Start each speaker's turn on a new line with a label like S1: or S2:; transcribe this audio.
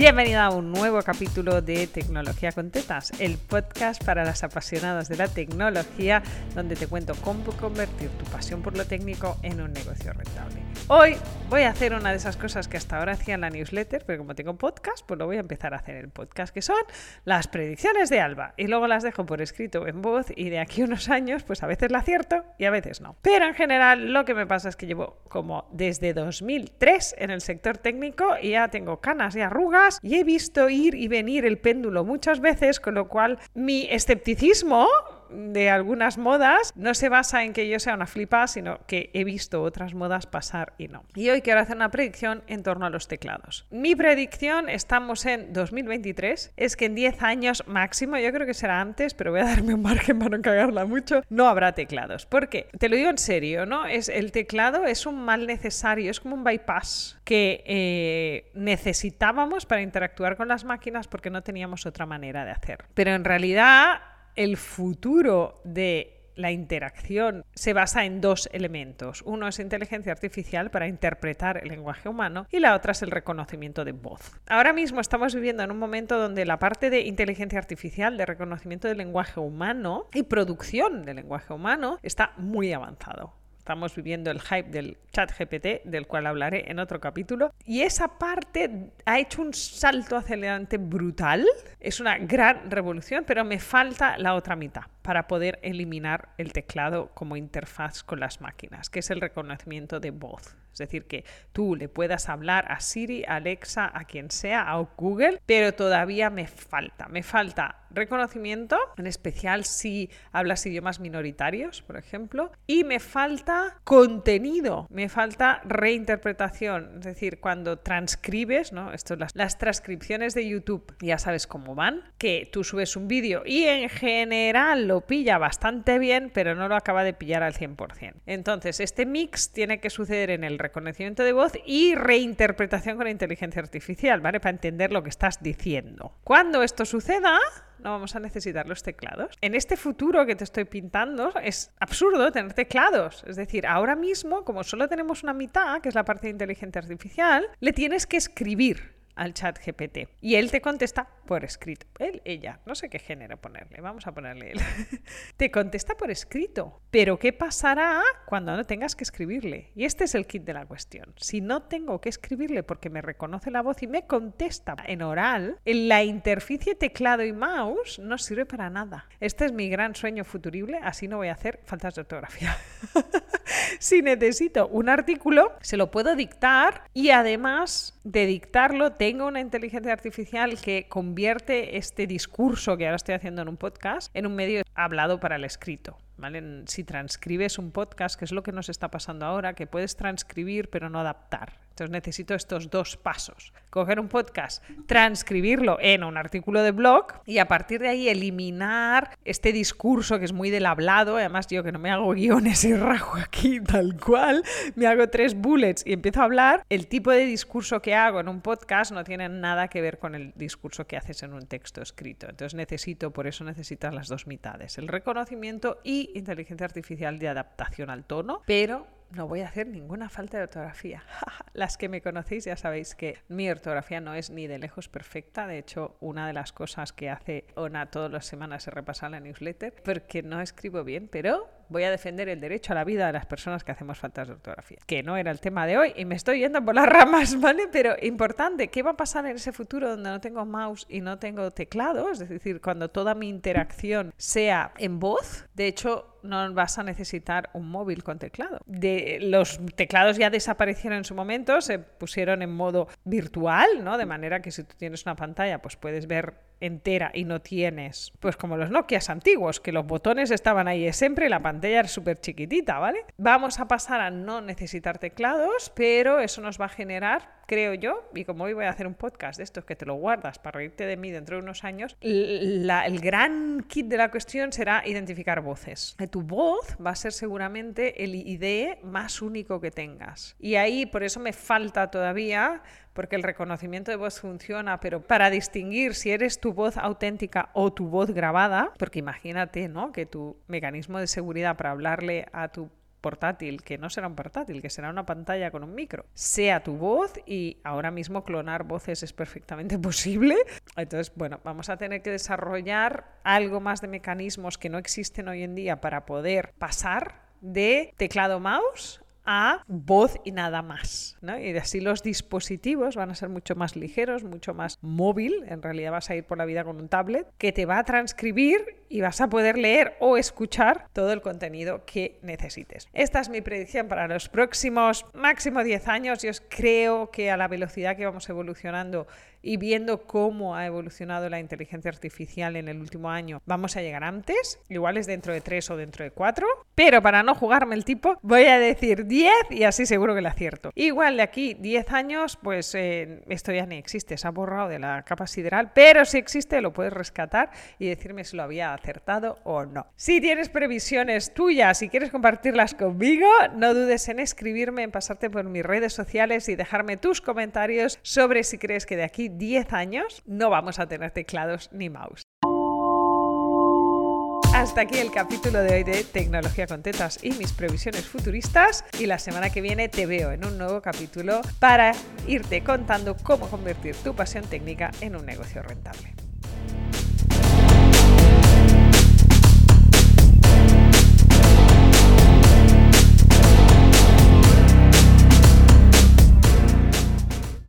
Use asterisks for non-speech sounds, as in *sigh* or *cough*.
S1: Bienvenida a un nuevo capítulo de Tecnología con Tetas, el podcast para las apasionadas de la tecnología, donde te cuento cómo convertir tu pasión por lo técnico en un negocio rentable. Hoy voy a hacer una de esas cosas que hasta ahora hacía en la newsletter, pero como tengo podcast, pues lo voy a empezar a hacer en el podcast, que son las predicciones de Alba. Y luego las dejo por escrito en voz y de aquí unos años, pues a veces la acierto y a veces no. Pero en general lo que me pasa es que llevo como desde 2003 en el sector técnico y ya tengo canas y arrugas y he visto ir y venir el péndulo muchas veces, con lo cual mi escepticismo de algunas modas no se basa en que yo sea una flipa, sino que he visto otras modas pasar y no. Y hoy quiero hacer una predicción en torno a los teclados. Mi predicción, estamos en 2023, es que en 10 años máximo, yo creo que será antes, pero voy a darme un margen para no cagarla mucho, no habrá teclados. ¿Por qué? Te lo digo en serio, ¿no? Es, el teclado es un mal necesario, es como un bypass que eh, necesitábamos para interactuar con las máquinas porque no teníamos otra manera de hacer. Pero en realidad el futuro de la interacción se basa en dos elementos. Uno es inteligencia artificial para interpretar el lenguaje humano y la otra es el reconocimiento de voz. Ahora mismo estamos viviendo en un momento donde la parte de inteligencia artificial, de reconocimiento del lenguaje humano y producción del lenguaje humano está muy avanzado. Estamos viviendo el hype del chat GPT, del cual hablaré en otro capítulo. Y esa parte ha hecho un salto hacia adelante brutal. Es una gran revolución, pero me falta la otra mitad para poder eliminar el teclado como interfaz con las máquinas, que es el reconocimiento de voz. Es decir, que tú le puedas hablar a Siri, Alexa, a quien sea, a Google, pero todavía me falta. Me falta reconocimiento, en especial si hablas idiomas minoritarios, por ejemplo, y me falta contenido, me falta reinterpretación. Es decir, cuando transcribes, ¿no? Esto, las, las transcripciones de YouTube, ya sabes cómo van, que tú subes un vídeo y en general lo pilla bastante bien, pero no lo acaba de pillar al 100%. Entonces, este mix tiene que suceder en el reconocimiento de voz y reinterpretación con inteligencia artificial, ¿vale? Para entender lo que estás diciendo. Cuando esto suceda, no vamos a necesitar los teclados. En este futuro que te estoy pintando es absurdo tener teclados. Es decir, ahora mismo, como solo tenemos una mitad, que es la parte de inteligencia artificial, le tienes que escribir al chat GPT. Y él te contesta por escrito. Él, ella, no sé qué género ponerle, vamos a ponerle él. *laughs* te contesta por escrito. Pero ¿qué pasará cuando no tengas que escribirle? Y este es el kit de la cuestión. Si no tengo que escribirle porque me reconoce la voz y me contesta en oral, en la interficie teclado y mouse no sirve para nada. Este es mi gran sueño futurible, así no voy a hacer faltas de ortografía. *laughs* si necesito un artículo, se lo puedo dictar y además de dictarlo, tengo una inteligencia artificial que convierte este discurso que ahora estoy haciendo en un podcast en un medio hablado para el escrito. ¿vale? Si transcribes un podcast, que es lo que nos está pasando ahora, que puedes transcribir pero no adaptar. Entonces necesito estos dos pasos. Coger un podcast, transcribirlo en un artículo de blog y a partir de ahí eliminar este discurso que es muy del hablado. Además yo que no me hago guiones y rajo aquí tal cual, me hago tres bullets y empiezo a hablar. El tipo de discurso que hago en un podcast no tiene nada que ver con el discurso que haces en un texto escrito. Entonces necesito, por eso necesitas las dos mitades, el reconocimiento y inteligencia artificial de adaptación al tono, pero no voy a hacer ninguna falta de ortografía. *laughs* las que me conocéis ya sabéis que mi ortografía no es ni de lejos perfecta. De hecho, una de las cosas que hace Ona todas las semanas es repasar la newsletter, porque no escribo bien, pero voy a defender el derecho a la vida de las personas que hacemos faltas de ortografía. Que no era el tema de hoy y me estoy yendo por las *laughs* ramas, ¿vale? Pero importante, ¿qué va a pasar en ese futuro donde no tengo mouse y no tengo teclado? Es decir, cuando toda mi interacción sea en voz. De hecho, no vas a necesitar un móvil con teclado. De, los teclados ya desaparecieron en su momento, se pusieron en modo virtual, ¿no? De manera que si tú tienes una pantalla, pues puedes ver entera y no tienes, pues como los Nokias antiguos, que los botones estaban ahí siempre y la pantalla era súper chiquitita, ¿vale? Vamos a pasar a no necesitar teclados, pero eso nos va a generar, creo yo, y como hoy voy a hacer un podcast de estos que te lo guardas para reírte de mí dentro de unos años, el gran kit de la cuestión será identificar voces. Tu voz va a ser seguramente el ID más único que tengas. Y ahí por eso me falta todavía porque el reconocimiento de voz funciona, pero para distinguir si eres tu voz auténtica o tu voz grabada, porque imagínate, ¿no? Que tu mecanismo de seguridad para hablarle a tu portátil, que no será un portátil, que será una pantalla con un micro, sea tu voz y ahora mismo clonar voces es perfectamente *laughs* posible. Entonces, bueno, vamos a tener que desarrollar algo más de mecanismos que no existen hoy en día para poder pasar de teclado mouse a voz y nada más. Y así los dispositivos van a ser mucho más ligeros, mucho más móvil. En realidad vas a ir por la vida con un tablet que te va a transcribir y vas a poder leer o escuchar todo el contenido que necesites. Esta es mi predicción para los próximos máximo 10 años. Yo creo que a la velocidad que vamos evolucionando y viendo cómo ha evolucionado la inteligencia artificial en el último año, vamos a llegar antes, igual es dentro de tres o dentro de cuatro, pero para no jugarme el tipo, voy a decir 10 y así seguro que le acierto. Igual de aquí 10 años, pues eh, esto ya ni existe, se ha borrado de la capa sideral, pero si existe lo puedes rescatar y decirme si lo había acertado o no. Si tienes previsiones tuyas y quieres compartirlas conmigo, no dudes en escribirme, en pasarte por mis redes sociales y dejarme tus comentarios sobre si crees que de aquí 10 años no vamos a tener teclados ni mouse. Hasta aquí el capítulo de hoy de Tecnología con Tetas y mis previsiones futuristas. Y la semana que viene te veo en un nuevo capítulo para irte contando cómo convertir tu pasión técnica en un negocio rentable.